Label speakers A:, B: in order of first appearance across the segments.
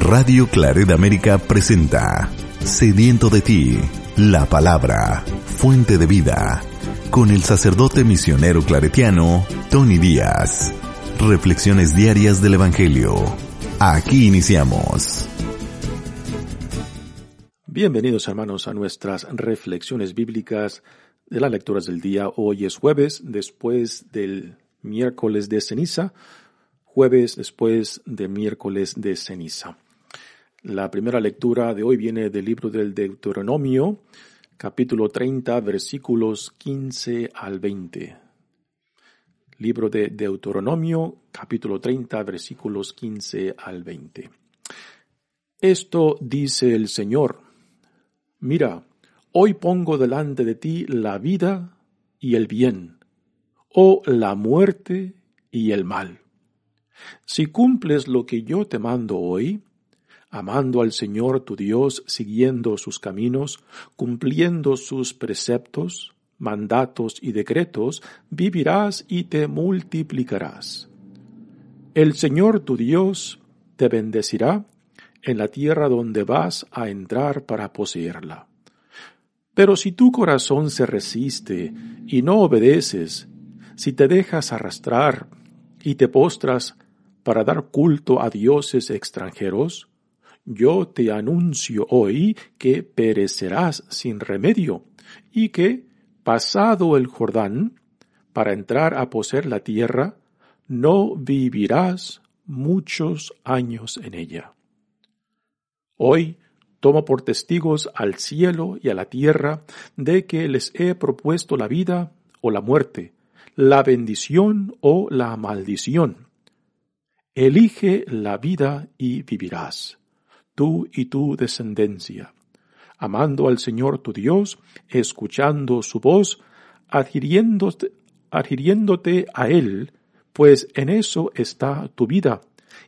A: Radio Claret América presenta Sediento de ti, la palabra, fuente de vida, con el sacerdote misionero claretiano Tony Díaz. Reflexiones diarias del Evangelio. Aquí iniciamos.
B: Bienvenidos hermanos a nuestras reflexiones bíblicas de las lecturas del día. Hoy es jueves, después del miércoles de ceniza, jueves después de miércoles de ceniza. La primera lectura de hoy viene del libro del Deuteronomio, capítulo 30, versículos 15 al 20. Libro de Deuteronomio, capítulo 30, versículos 15 al 20. Esto dice el Señor. Mira, hoy pongo delante de ti la vida y el bien, o la muerte y el mal. Si cumples lo que yo te mando hoy, amando al Señor tu Dios, siguiendo sus caminos, cumpliendo sus preceptos, mandatos y decretos, vivirás y te multiplicarás. El Señor tu Dios te bendecirá en la tierra donde vas a entrar para poseerla. Pero si tu corazón se resiste y no obedeces, si te dejas arrastrar y te postras para dar culto a dioses extranjeros, yo te anuncio hoy que perecerás sin remedio y que, pasado el Jordán, para entrar a poseer la tierra, no vivirás muchos años en ella. Hoy tomo por testigos al cielo y a la tierra de que les he propuesto la vida o la muerte, la bendición o la maldición. Elige la vida y vivirás tú y tu descendencia, amando al Señor tu Dios, escuchando su voz, adhiriéndote, adhiriéndote a Él, pues en eso está tu vida,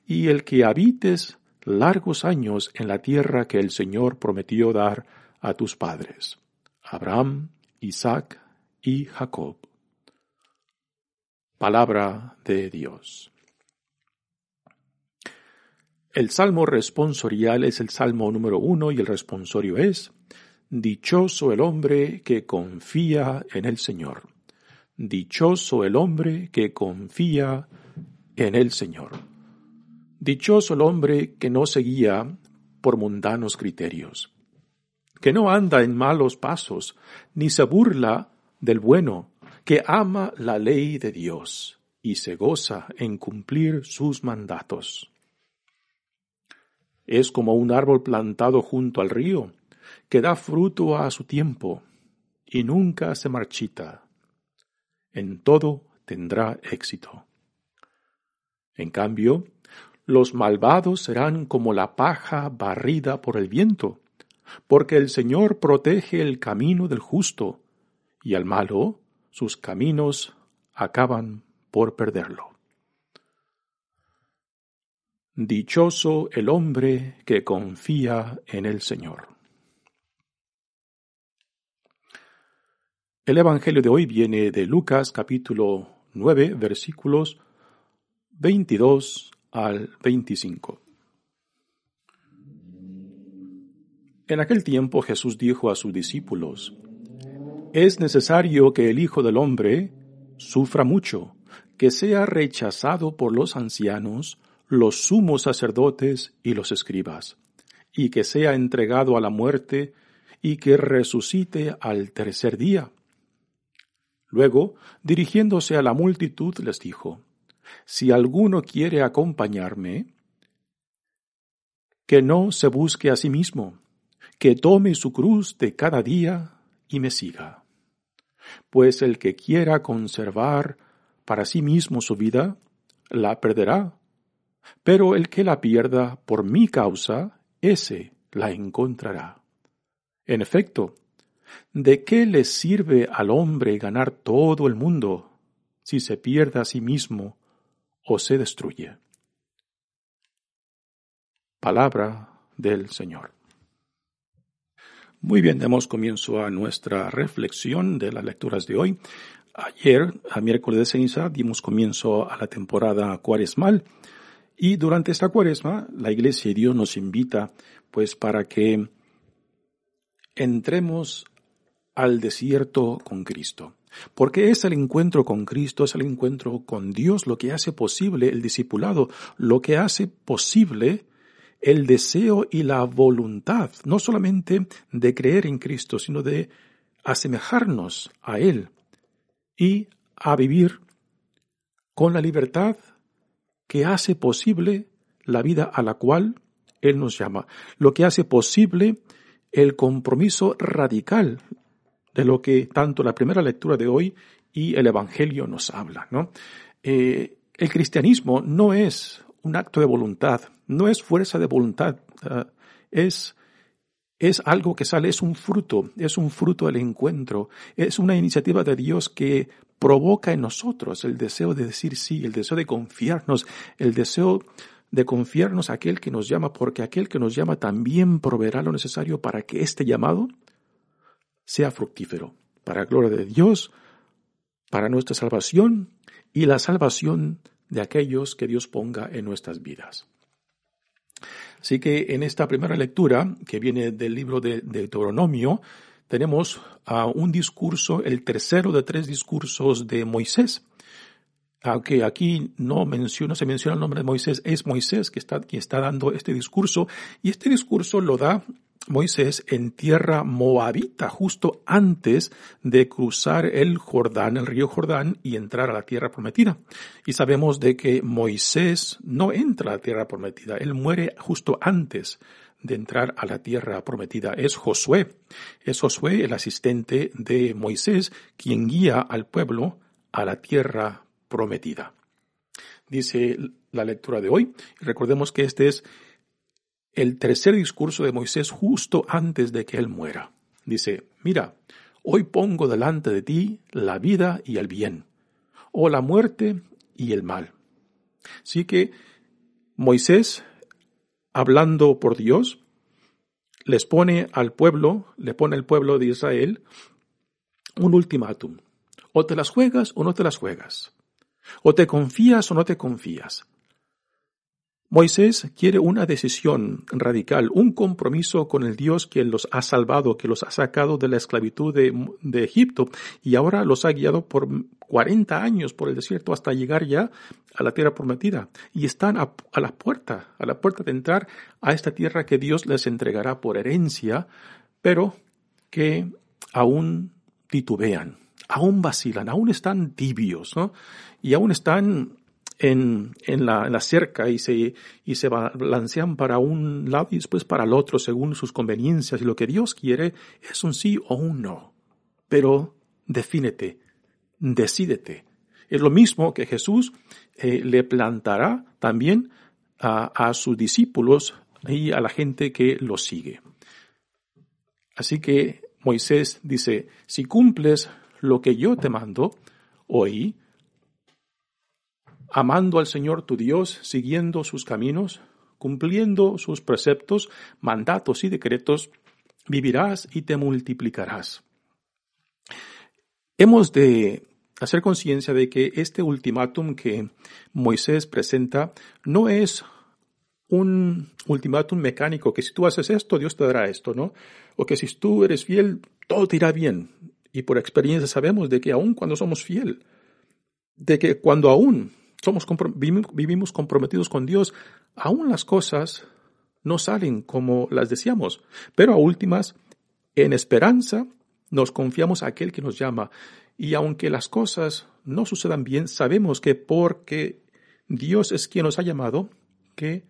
B: y el que habites largos años en la tierra que el Señor prometió dar a tus padres, Abraham, Isaac y Jacob. Palabra de Dios. El salmo responsorial es el salmo número uno y el responsorio es, Dichoso el hombre que confía en el Señor. Dichoso el hombre que confía en el Señor. Dichoso el hombre que no se guía por mundanos criterios, que no anda en malos pasos, ni se burla del bueno, que ama la ley de Dios y se goza en cumplir sus mandatos. Es como un árbol plantado junto al río, que da fruto a su tiempo y nunca se marchita. En todo tendrá éxito. En cambio, los malvados serán como la paja barrida por el viento, porque el Señor protege el camino del justo, y al malo sus caminos acaban por perderlo. Dichoso el hombre que confía en el Señor. El Evangelio de hoy viene de Lucas capítulo 9 versículos 22 al 25. En aquel tiempo Jesús dijo a sus discípulos, Es necesario que el Hijo del Hombre sufra mucho, que sea rechazado por los ancianos, los sumos sacerdotes y los escribas, y que sea entregado a la muerte y que resucite al tercer día. Luego, dirigiéndose a la multitud, les dijo, Si alguno quiere acompañarme, que no se busque a sí mismo, que tome su cruz de cada día y me siga. Pues el que quiera conservar para sí mismo su vida, la perderá pero el que la pierda por mi causa, ese la encontrará. En efecto, ¿de qué le sirve al hombre ganar todo el mundo si se pierde a sí mismo o se destruye? Palabra del Señor. Muy bien, demos comienzo a nuestra reflexión de las lecturas de hoy. Ayer, a miércoles de ceniza, dimos comienzo a la temporada cuaresmal Y durante esta cuaresma, la Iglesia y Dios nos invita, pues, para que entremos al desierto con Cristo. Porque es el encuentro con Cristo, es el encuentro con Dios lo que hace posible el discipulado, lo que hace posible el deseo y la voluntad, no solamente de creer en Cristo, sino de asemejarnos a Él y a vivir con la libertad que hace posible la vida a la cual Él nos llama, lo que hace posible el compromiso radical de lo que tanto la primera lectura de hoy y el Evangelio nos habla. Eh, el cristianismo no es un acto de voluntad, no es fuerza de voluntad, uh, es, es algo que sale, es un fruto, es un fruto del encuentro, es una iniciativa de Dios que provoca en nosotros el deseo de decir sí, el deseo de confiarnos, el deseo de confiarnos a aquel que nos llama, porque aquel que nos llama también proveerá lo necesario para que este llamado sea fructífero, para gloria de Dios, para nuestra salvación y la salvación de aquellos que Dios ponga en nuestras vidas. Así que en esta primera lectura, que viene del libro de, Deuteronomio, tenemos un discurso, el tercero de tres discursos de Moisés. Aunque aquí no menciona, se menciona el nombre de Moisés, es Moisés que está, quien está dando este discurso, y este discurso lo da Moisés en tierra moabita, justo antes de cruzar el Jordán, el río Jordán, y entrar a la tierra prometida. Y sabemos de que Moisés no entra a la tierra prometida, él muere justo antes de entrar a la tierra prometida. Es Josué, es Josué el asistente de Moisés, quien guía al pueblo a la tierra prometida. Dice la lectura de hoy. Recordemos que este es el tercer discurso de Moisés justo antes de que él muera. Dice, mira, hoy pongo delante de ti la vida y el bien, o la muerte y el mal. Así que Moisés, hablando por Dios, les pone al pueblo, le pone al pueblo de Israel un ultimátum. O te las juegas o no te las juegas. O te confías o no te confías. Moisés quiere una decisión radical, un compromiso con el Dios que los ha salvado, que los ha sacado de la esclavitud de, Egipto y ahora los ha guiado por 40 años por el desierto hasta llegar ya a la tierra prometida. Y están a, la puerta, a la puerta de entrar a esta tierra que Dios les entregará por herencia, pero que aún titubean, aún vacilan, aún están tibios, ¿no? Y aún están en, en la cerca y se, y se balancean para un lado y después para el otro según sus conveniencias y lo que Dios quiere es un sí o un no. Pero defínete, decídete. Es lo mismo que Jesús eh, le plantará también a, a sus discípulos y a la gente que lo sigue. Así que Moisés dice, si cumples lo que yo te mando hoy, amando al Señor tu Dios, siguiendo sus caminos, cumpliendo sus preceptos, mandatos y decretos, vivirás y te multiplicarás. Hemos de hacer conciencia de que este ultimátum que Moisés presenta no es un ultimátum mecánico, que si tú haces esto, Dios te dará esto, ¿no? O que si tú eres fiel, todo te irá bien. Y por experiencia sabemos de que aun cuando somos fiel, de que cuando aún somos vivimos comprometidos con Dios, aún las cosas no salen como las deseamos, pero a últimas, en esperanza, nos confiamos a aquel que nos llama. Y aunque las cosas no sucedan bien, sabemos que porque Dios es quien nos ha llamado, que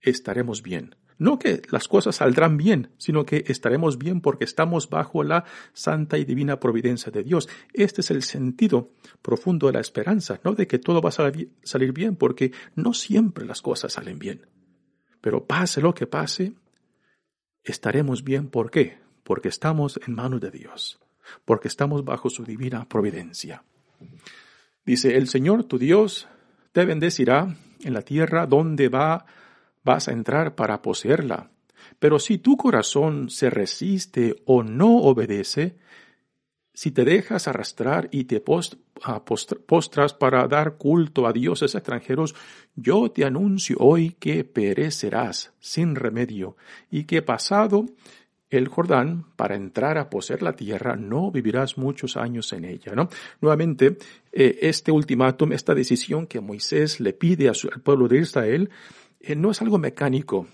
B: estaremos bien. No que las cosas saldrán bien, sino que estaremos bien porque estamos bajo la santa y divina providencia de Dios. Este es el sentido profundo de la esperanza, no de que todo va a salir bien, porque no siempre las cosas salen bien. Pero pase lo que pase, estaremos bien. ¿Por qué? Porque estamos en manos de Dios, porque estamos bajo su divina providencia. Dice, el Señor tu Dios te bendecirá en la tierra donde va vas a entrar para poseerla. Pero si tu corazón se resiste o no obedece, si te dejas arrastrar y te ah, postras para dar culto a dioses extranjeros, yo te anuncio hoy que perecerás sin remedio y que pasado el Jordán para entrar a poseer la tierra, no vivirás muchos años en ella, ¿no? Nuevamente, eh, este ultimátum, esta decisión que Moisés le pide al pueblo de Israel, eh, no es algo mecánico.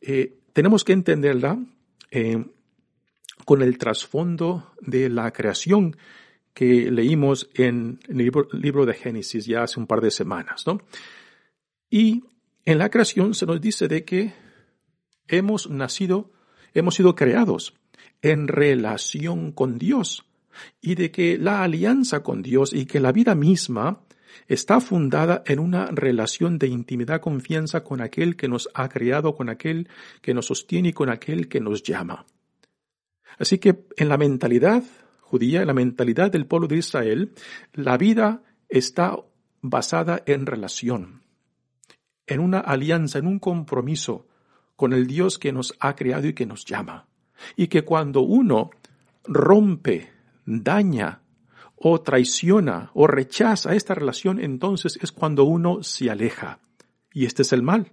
B: Eh, tenemos que entenderla con el trasfondo de la creación que leímos en el libro, libro, de Génesis ya hace un par de semanas, ¿no? Y en la creación se nos dice de que hemos nacido hemos sido creados en relación con Dios y de que la alianza con Dios y que la vida misma está fundada en una relación de intimidad, confianza con aquel que nos ha creado, con aquel que nos sostiene y con aquel que nos llama. Así que en la mentalidad judía, en la mentalidad del pueblo de Israel, la vida está basada en relación, en una alianza, en un compromiso, con el Dios que nos ha creado y que nos llama. Y que cuando uno rompe, daña o traiciona o rechaza esta relación, entonces es cuando uno se aleja. Y este es el mal.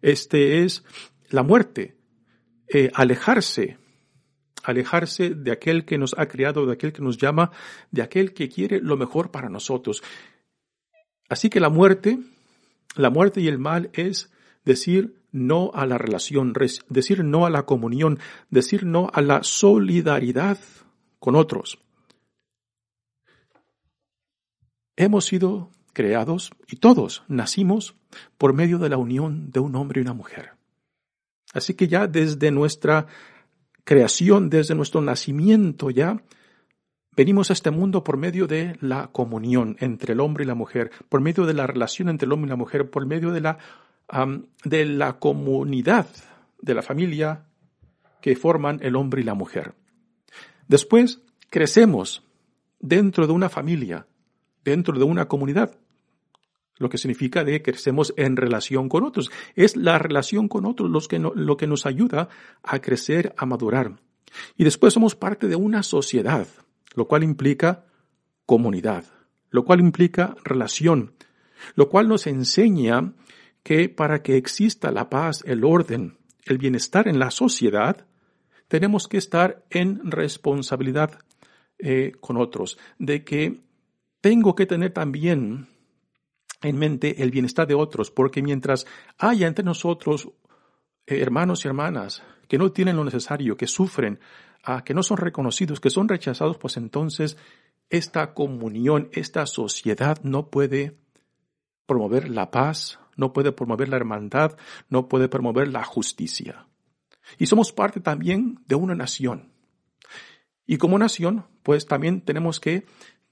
B: Este es la muerte. Eh, alejarse. Alejarse de aquel que nos ha creado, de aquel que nos llama, de aquel que quiere lo mejor para nosotros. Así que la muerte, la muerte y el mal es decir no a la relación, decir no a la comunión, decir no a la solidaridad con otros. Hemos sido creados y todos nacimos por medio de la unión de un hombre y una mujer. Así que ya desde nuestra creación, desde nuestro nacimiento ya, venimos a este mundo por medio de la comunión entre el hombre y la mujer, por medio de la relación entre el hombre y la mujer, por medio de la de la comunidad, de la familia que forman el hombre y la mujer. Después crecemos dentro de una familia, dentro de una comunidad, lo que significa de que crecemos en relación con otros. Es la relación con otros los que lo que nos ayuda a crecer, a madurar. Y después somos parte de una sociedad, lo cual implica comunidad, lo cual implica relación, lo cual nos enseña que para que exista la paz, el orden, el bienestar en la sociedad, tenemos que estar en responsabilidad eh, con otros, de que tengo que tener también en mente el bienestar de otros, porque mientras haya entre nosotros eh, hermanos y hermanas que no tienen lo necesario, que sufren, ah, que no son reconocidos, que son rechazados, pues entonces esta comunión, esta sociedad no puede promover la paz, no puede promover la hermandad, no puede promover la justicia. Y somos parte también de una nación. Y como nación, pues también tenemos que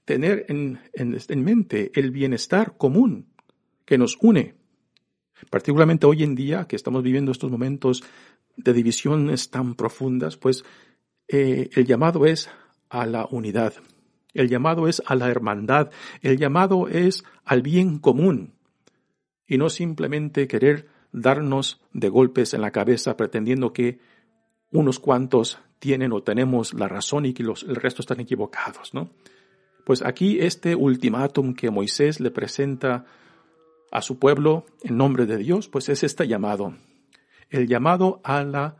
B: tener en, en, mente el bienestar común que nos une. Particularmente hoy en día, que estamos viviendo estos momentos de divisiones tan profundas, pues eh, el llamado es a la unidad, el llamado es a la hermandad, el llamado es al bien común y no simplemente querer darnos de golpes en la cabeza pretendiendo que unos cuantos tienen o tenemos la razón y que los, el resto están equivocados, ¿no? Pues aquí este ultimátum que Moisés le presenta a su pueblo en nombre de Dios, pues es este llamado, el llamado a la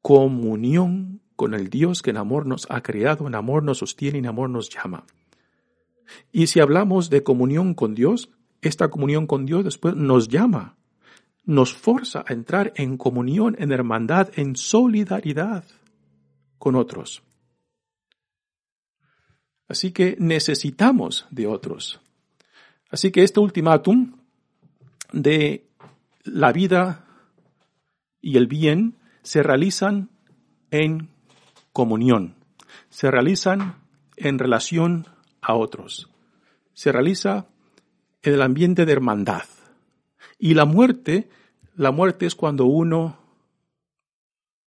B: comunión con el Dios que en amor nos ha creado, en amor nos sostiene en amor nos llama. Y si hablamos de comunión con Dios, esta comunión con Dios después nos llama, nos forza a entrar en comunión, en hermandad, en solidaridad con otros. Así que necesitamos de otros. Así que este ultimátum de la vida y el bien se realizan en comunión, se realizan en relación a otros, se realiza en el ambiente de hermandad. Y la muerte, la muerte es cuando uno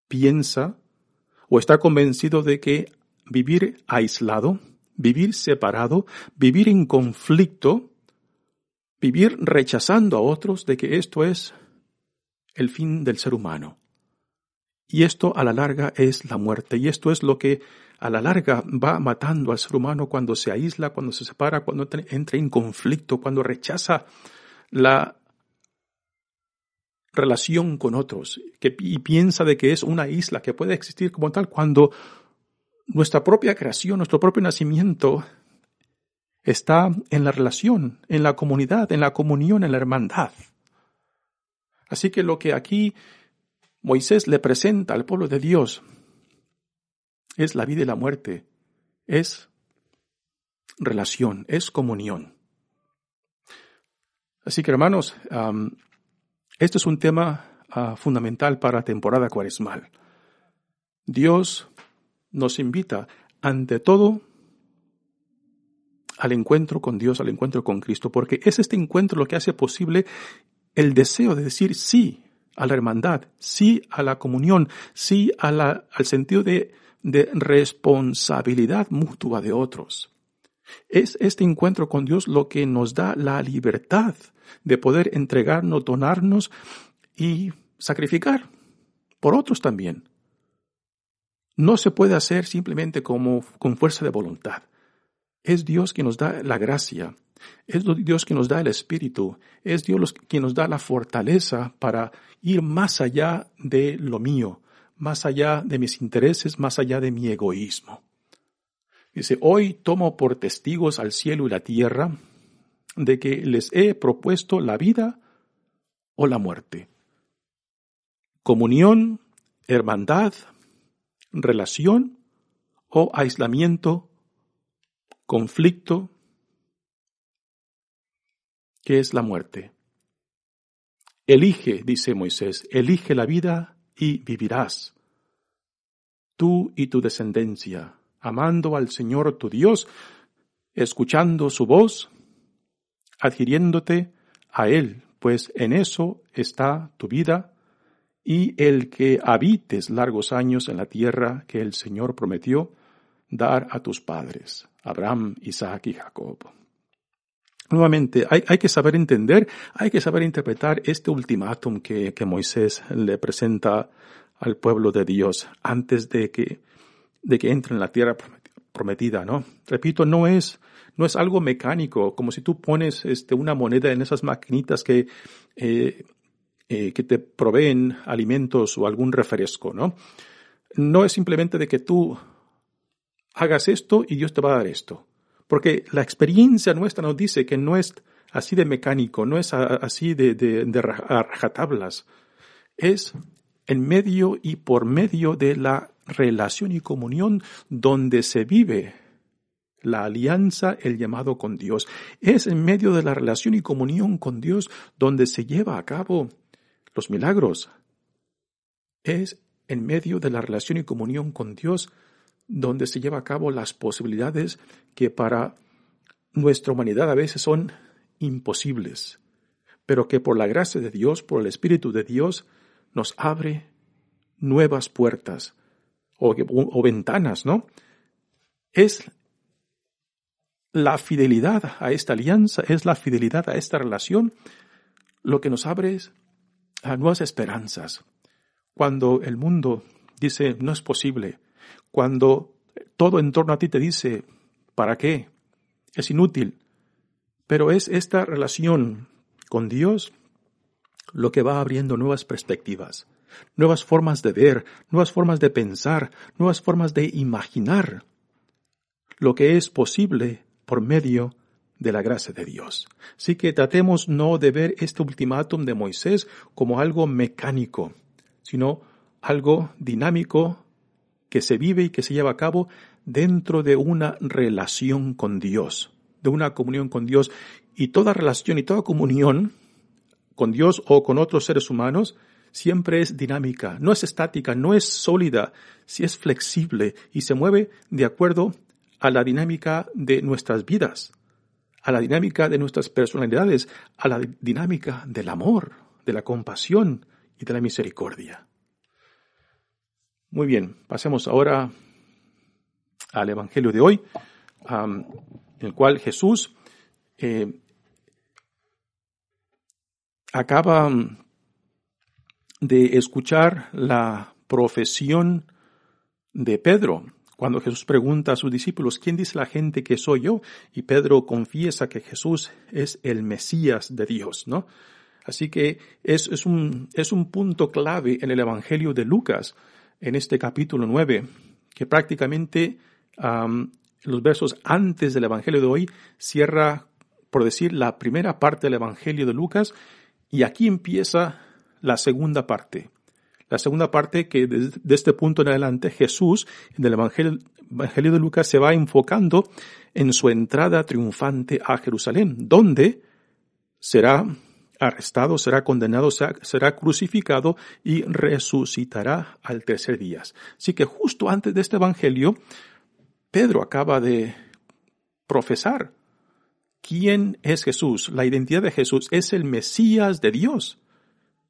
B: piensa o está convencido de que vivir aislado, vivir separado, vivir en conflicto, vivir rechazando a otros, de que esto es el fin del ser humano. Y esto a la larga es la muerte. Y esto es lo que a la larga va matando al ser humano cuando se aísla, cuando se separa, cuando entra en conflicto, cuando rechaza la relación con otros y piensa de que es una isla que puede existir como tal cuando nuestra propia creación, nuestro propio nacimiento está en la relación, en la comunidad, en la comunión, en la hermandad. Así que lo que aquí Moisés le presenta al pueblo de Dios es la vida y la muerte, es relación, es comunión. Así que hermanos, este es un tema ah, fundamental para la temporada cuaresmal. Dios nos invita ante todo al encuentro con Dios, al encuentro con Cristo, porque es este encuentro lo que hace posible el deseo de decir sí a la hermandad, sí a la comunión, sí a la, al sentido de, de responsabilidad mutua de otros. Es este encuentro con Dios lo que nos da la libertad de poder entregarnos, donarnos y sacrificar por otros también. No se puede hacer simplemente como con fuerza de voluntad. Es Dios quien nos da la gracia, es Dios quien nos da el Espíritu, es Dios quien nos da la fortaleza para ir más allá de lo mío, más allá de mis intereses, más allá de mi egoísmo. Dice, hoy tomo por testigos al cielo y la tierra de que les he propuesto la vida o la muerte. Comunión, hermandad, relación o aislamiento conflicto, que es la muerte. Elige, dice Moisés, elige la vida y vivirás. Tú y tu descendencia, amando al Señor tu Dios, escuchando su voz, adhiriéndote a Él, pues en eso está tu vida, y el que habites largos años en la tierra que el Señor prometió dar a tus padres. Abraham, Isaac y Jacob. Nuevamente, hay, hay, que saber entender, hay que saber interpretar este ultimátum que, que, Moisés le presenta al pueblo de Dios antes de que, de que entre en la tierra prometida, ¿no? Repito, no es, no es algo mecánico, como si tú pones este, una moneda en esas maquinitas que, eh, eh, que te proveen alimentos o algún refresco, ¿no? No es simplemente de que tú hagas esto y Dios te va a dar esto. Porque la experiencia nuestra nos dice que no es así de mecánico, no es así de, de, rajatablas. Es en medio y por medio de la relación y comunión donde se vive la alianza, el llamado con Dios. Es en medio de la relación y comunión con Dios donde se lleva a cabo los milagros. Es en medio de la relación y comunión con Dios donde se lleva a cabo las posibilidades que para nuestra humanidad a veces son imposibles, pero que por la gracia de Dios, por el Espíritu de Dios, nos abre nuevas puertas o, ventanas, ¿no? Es la fidelidad a esta alianza, es la fidelidad a esta relación, lo que nos abre a nuevas esperanzas. Cuando el mundo dice no es posible, cuando todo en torno a ti te dice, ¿para qué? Es inútil. Pero es esta relación con Dios lo que va abriendo nuevas perspectivas, nuevas formas de ver, nuevas formas de pensar, nuevas formas de imaginar lo que es posible por medio de la gracia de Dios. Así que tratemos no de ver este ultimátum de Moisés como algo mecánico, sino algo dinámico, que se vive y que se lleva a cabo dentro de una relación con Dios, de una comunión con Dios. Y toda relación y toda comunión con Dios o con otros seres humanos siempre es dinámica, no es estática, no es sólida, si es flexible y se mueve de acuerdo a la dinámica de nuestras vidas, a la dinámica de nuestras personalidades, a la dinámica del amor, de la compasión y de la misericordia. Muy bien, pasemos ahora al Evangelio de hoy, en el cual Jesús eh, acaba de escuchar la profesión de Pedro Cuando Jesús pregunta a sus discípulos, ¿quién dice la gente que soy yo? Y Pedro confiesa que Jesús es el Mesías de Dios, ¿no? Así que es, es, un, es un punto clave en el Evangelio de Lucas, en este capítulo 9, que prácticamente los versos antes del Evangelio de hoy cierra, por decir, la primera parte del Evangelio de Lucas, y aquí empieza la segunda parte. La segunda parte que desde este punto en adelante Jesús en el Evangelio, Evangelio de Lucas se va enfocando en su entrada triunfante a Jerusalén, donde será arrestado, será condenado, será crucificado y resucitará al tercer día. Así que justo antes de este Evangelio, Pedro acaba de profesar quién es Jesús. La identidad de Jesús es el Mesías de Dios.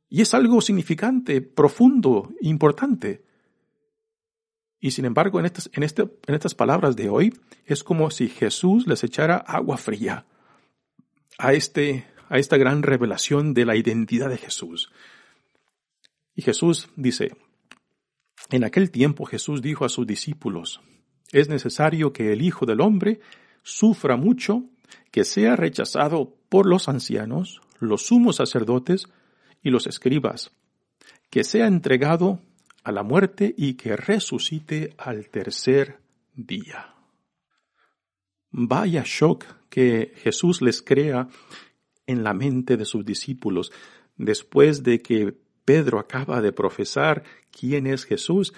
B: Y es algo significante, profundo, importante. Y sin embargo, en estas, en, este, en estas palabras de hoy, es como si Jesús les echara agua fría a este a esta gran revelación de la identidad de Jesús. Y Jesús dice, en aquel tiempo Jesús dijo a sus discípulos, es necesario que el Hijo del Hombre sufra mucho, que sea rechazado por los ancianos, los sumos sacerdotes y los escribas, que sea entregado a la muerte y que resucite al tercer día. Vaya shock que Jesús les crea en la mente de sus discípulos después de que Pedro acaba de profesar quién es Jesús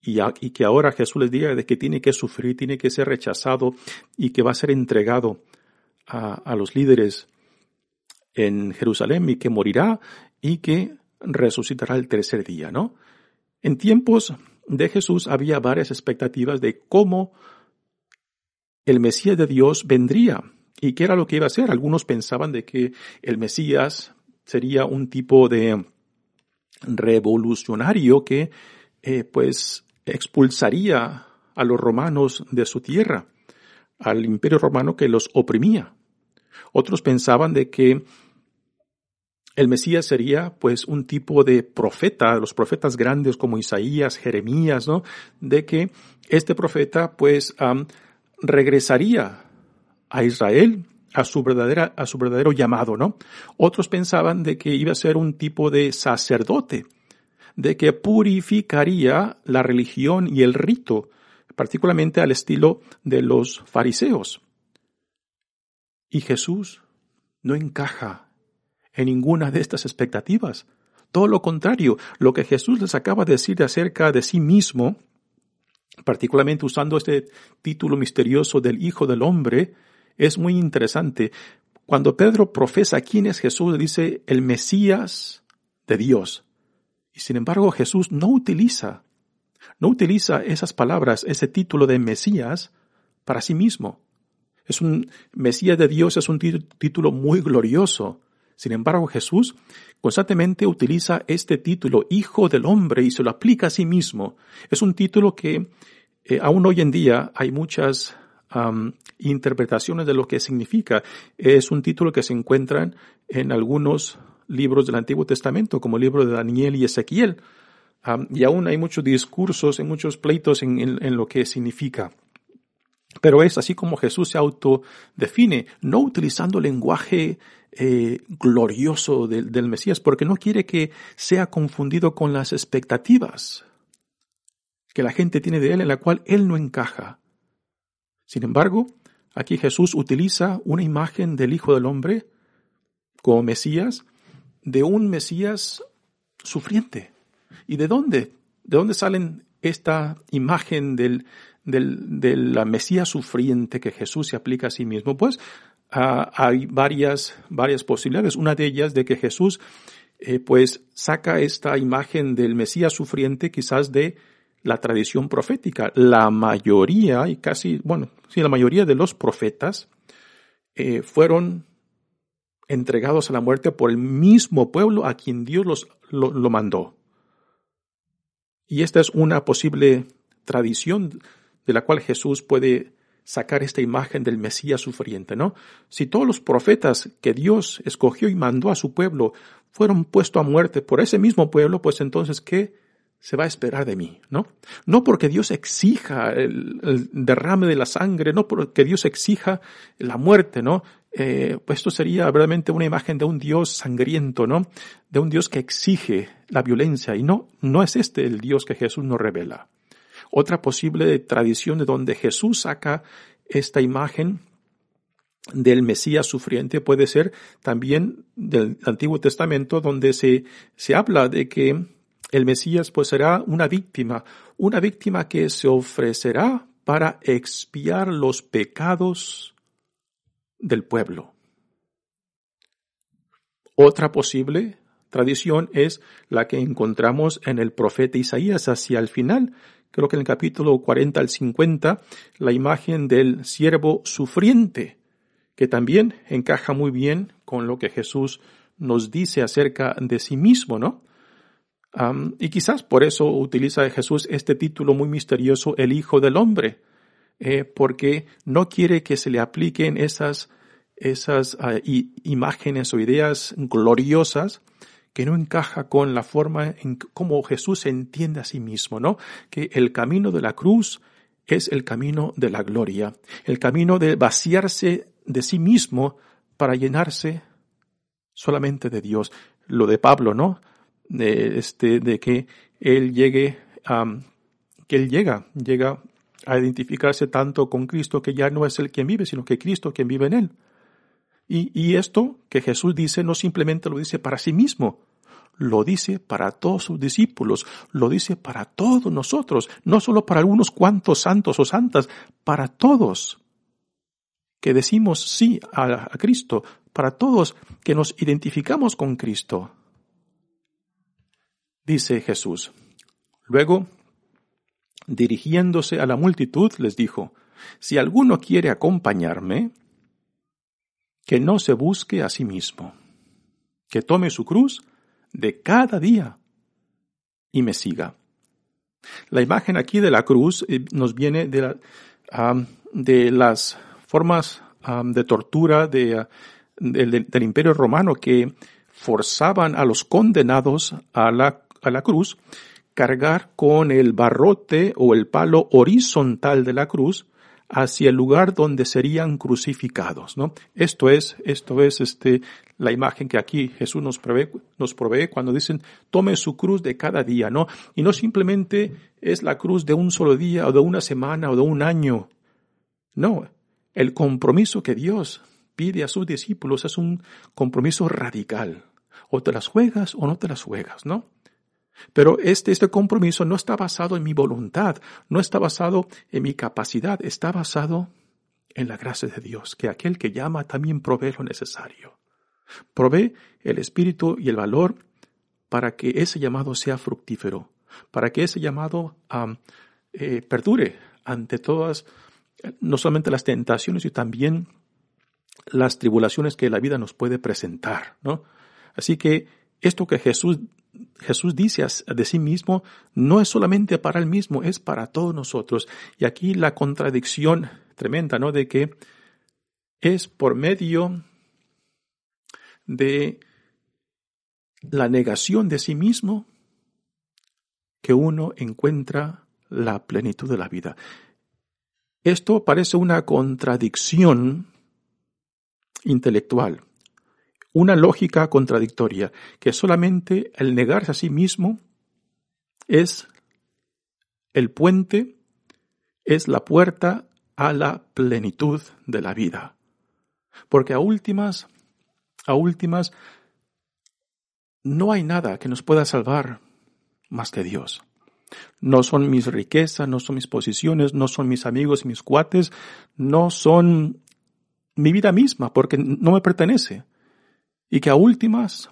B: y, que ahora Jesús les diga de que tiene que sufrir, tiene que ser rechazado y que va a ser entregado a, a los líderes en Jerusalén y que morirá y que resucitará el tercer día, ¿no? En tiempos de Jesús había varias expectativas de cómo el Mesías de Dios vendría. ¿Y qué era lo que iba a hacer? Algunos pensaban de que el Mesías sería un tipo de revolucionario que eh, pues expulsaría a los romanos de su tierra, al imperio romano que los oprimía. Otros pensaban de que el Mesías sería pues un tipo de profeta, los profetas grandes como Isaías, Jeremías, ¿no? De que este profeta pues regresaría a Israel a su verdadera, a su verdadero llamado, ¿no? Otros pensaban de que iba a ser un tipo de sacerdote, de que purificaría la religión y el rito, particularmente al estilo de los fariseos. Y Jesús no encaja en ninguna de estas expectativas. Todo lo contrario, lo que Jesús les acaba de decir acerca de sí mismo, particularmente usando este título misterioso del Hijo del Hombre, es muy interesante. Cuando Pedro profesa quién es Jesús, dice el Mesías de Dios. Y sin embargo Jesús no utiliza, no utiliza esas palabras, ese título de Mesías para sí mismo. Es un Mesías de Dios, es un título muy glorioso. Sin embargo, Jesús constantemente utiliza este título, Hijo del Hombre, y se lo aplica a sí mismo. Es un título que eh, aún hoy en día hay muchas interpretaciones de lo que significa. Es un título que se encuentra en algunos libros del Antiguo Testamento, como el libro de Daniel y Ezequiel. y aún hay muchos discursos, y muchos pleitos en, lo que significa. Pero es así como Jesús se autodefine, no utilizando lenguaje eh, glorioso del Mesías, porque no quiere que sea confundido con las expectativas que la gente tiene de él, en la cual él no encaja. Sin embargo, aquí Jesús utiliza una imagen del Hijo del Hombre como Mesías, de un Mesías sufriente. ¿Y de dónde? ¿De dónde salen esta imagen del, del, la Mesías sufriente que Jesús se aplica a sí mismo? Pues ah, hay varias, varias posibilidades. Una de ellas de que Jesús eh, pues saca esta imagen del Mesías sufriente quizás de la tradición profética. La mayoría, y casi, bueno, sí, la mayoría de los profetas eh, fueron entregados a la muerte por el mismo pueblo a quien Dios los, lo, lo mandó. Y esta es una posible tradición de la cual Jesús puede sacar esta imagen del Mesías sufriente, ¿no? Si todos los profetas que Dios escogió y mandó a su pueblo fueron puestos a muerte por ese mismo pueblo, pues entonces, ¿qué se va a esperar de mí, ¿no? No porque Dios exija el, derrame de la sangre, no porque Dios exija la muerte, ¿no? Pues esto sería verdaderamente una imagen de un Dios sangriento, ¿no? De un Dios que exige la violencia y no, no es este el Dios que Jesús nos revela. Otra posible tradición de donde Jesús saca esta imagen del Mesías sufriente puede ser también del Antiguo Testamento donde se, se habla de que el Mesías pues será una víctima, una víctima que se ofrecerá para expiar los pecados del pueblo. Otra posible tradición es la que encontramos en el profeta Isaías hacia el final, creo que en el capítulo 40 al 50, la imagen del siervo sufriente, que también encaja muy bien con lo que Jesús nos dice acerca de sí mismo, ¿no? Y quizás por eso utiliza Jesús este título muy misterioso, el Hijo del Hombre, eh, porque no quiere que se le apliquen esas, esas ah, imágenes o ideas gloriosas que no encaja con la forma en cómo Jesús entiende a sí mismo, ¿no? Que el camino de la cruz es el camino de la gloria, el camino de vaciarse de sí mismo para llenarse solamente de Dios. Lo de Pablo, ¿no? De, este, de que él llegue a, que él llega, llega a identificarse tanto con Cristo que ya no es el quien vive, sino que Cristo quien vive en él. Y, y esto que Jesús dice no simplemente lo dice para sí mismo, lo dice para todos sus discípulos, lo dice para todos nosotros, no solo para algunos cuantos santos o santas, para todos que decimos sí a, a Cristo, para todos que nos identificamos con Cristo dice Jesús. Luego, dirigiéndose a la multitud, les dijo, si alguno quiere acompañarme, que no se busque a sí mismo, que tome su cruz de cada día y me siga. La imagen aquí de la cruz eh, nos viene de, de las formas de tortura de, del imperio romano que forzaban a los condenados a la la cruz, cargar con el barrote o el palo horizontal de la cruz hacia el lugar donde serían crucificados, ¿no? Esto es, esto es este, la imagen que aquí Jesús nos provee, nos provee cuando dicen tome su cruz de cada día, ¿no? Y no simplemente es la cruz de un solo día o de una semana o de un año. No, el compromiso que Dios pide a sus discípulos es un compromiso radical. O te las juegas o no te las juegas, ¿no? Pero este, este compromiso no está basado en mi voluntad, no está basado en mi capacidad, está basado en la gracia de Dios, que aquel que llama también provee lo necesario. Provee el espíritu y el valor para que ese llamado sea fructífero, para que ese llamado eh, perdure ante todas, no solamente las tentaciones, sino también las tribulaciones que la vida nos puede presentar, ¿no? Así que esto que Jesús Jesús dice de sí mismo, no es solamente para él mismo, es para todos nosotros. Y aquí la contradicción tremenda, ¿no? De que es por medio de la negación de sí mismo que uno encuentra la plenitud de la vida. Esto parece una contradicción intelectual una lógica contradictoria, que solamente el negarse a sí mismo es el puente, es la puerta a la plenitud de la vida. Porque a últimas, a últimas, no hay nada que nos pueda salvar más que Dios. No son mis riquezas, no son mis posiciones, no son mis amigos mis cuates, no son mi vida misma, porque no me pertenece y que a últimas,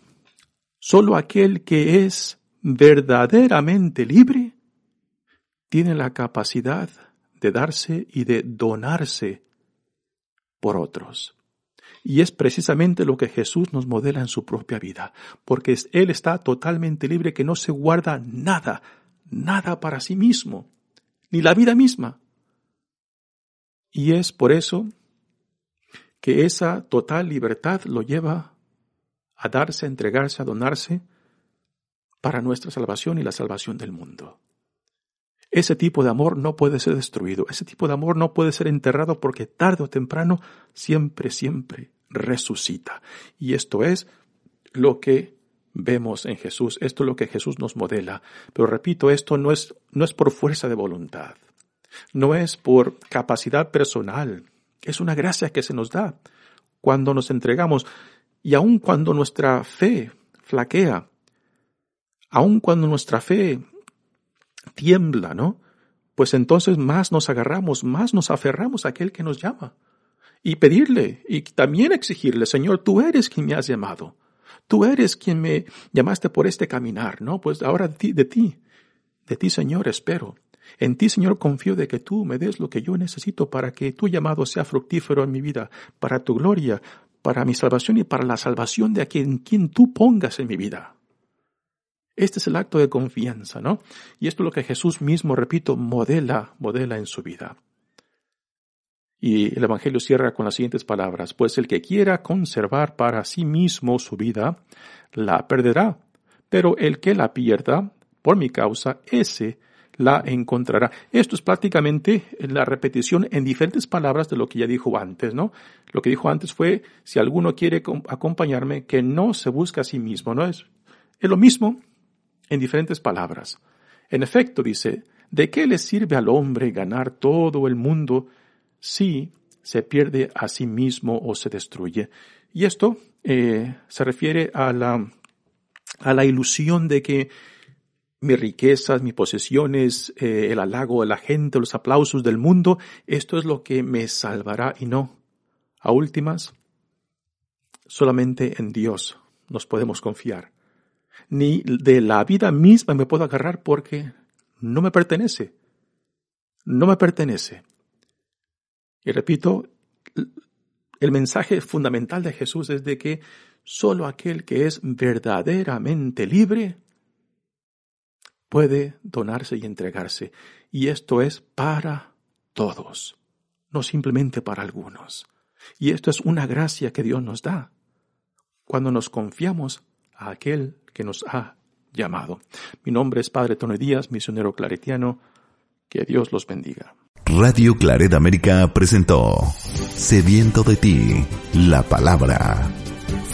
B: solo aquel que es verdaderamente libre tiene la capacidad de darse y de donarse por otros. Y es precisamente lo que Jesús nos modela en su propia vida, porque Él está totalmente libre que no se guarda nada, nada para sí mismo, ni la vida misma. Y es por eso que esa total libertad lo lleva a darse, a entregarse, a donarse para nuestra salvación y la salvación del mundo. Ese tipo de amor no puede ser destruido, ese tipo de amor no puede ser enterrado porque tarde o temprano siempre, siempre resucita. Y esto es lo que vemos en Jesús, esto es lo que Jesús nos modela. Pero repito, esto no es, no es por fuerza de voluntad, no es por capacidad personal, es una gracia que se nos da cuando nos entregamos y aun cuando nuestra fe flaquea, aun cuando nuestra fe tiembla, ¿no? Pues entonces más nos agarramos, más nos aferramos a aquel que nos llama. Y pedirle, y también exigirle, Señor, tú eres quien me has llamado. Tú eres quien me llamaste por este caminar, ¿no? Pues ahora de ti, de ti, de ti, Señor, espero. En ti, Señor, confío de que tú me des lo que yo necesito para que tu llamado sea fructífero en mi vida, para tu gloria, para mi salvación y para la salvación de quien, quien tú pongas en mi vida. Este es el acto de confianza, ¿no? Y esto es lo que Jesús mismo, repito, modela, modela en su vida. Y el Evangelio cierra con las siguientes palabras, pues el que quiera conservar para sí mismo su vida, la perderá, pero el que la pierda, por mi causa, ese la encontrará. Esto es prácticamente la repetición en diferentes palabras de lo que ya dijo antes, ¿no? Lo que dijo antes fue, si alguno quiere acompañarme, que no se busque a sí mismo, ¿no? Es, es lo mismo en diferentes palabras. En efecto, dice, ¿de qué le sirve al hombre ganar todo el mundo si se pierde a sí mismo o se destruye? Y esto eh, se refiere a la, a la ilusión de que mis riquezas, mis posesiones, eh, el halago de la gente, los aplausos del mundo, esto es lo que me salvará y no. A últimas, solamente en Dios nos podemos confiar ni de la vida misma me puedo agarrar porque no me pertenece. No me pertenece. Y repito, el mensaje fundamental de Jesús es de que solo aquel que es verdaderamente libre puede donarse y entregarse. Y esto es para todos, no simplemente para algunos. Y esto es una gracia que Dios nos da cuando nos confiamos a aquel que nos ha llamado. Mi nombre es Padre Tony Díaz, misionero claretiano. Que Dios los bendiga.
A: Radio Claret América presentó Sediento de ti, la palabra.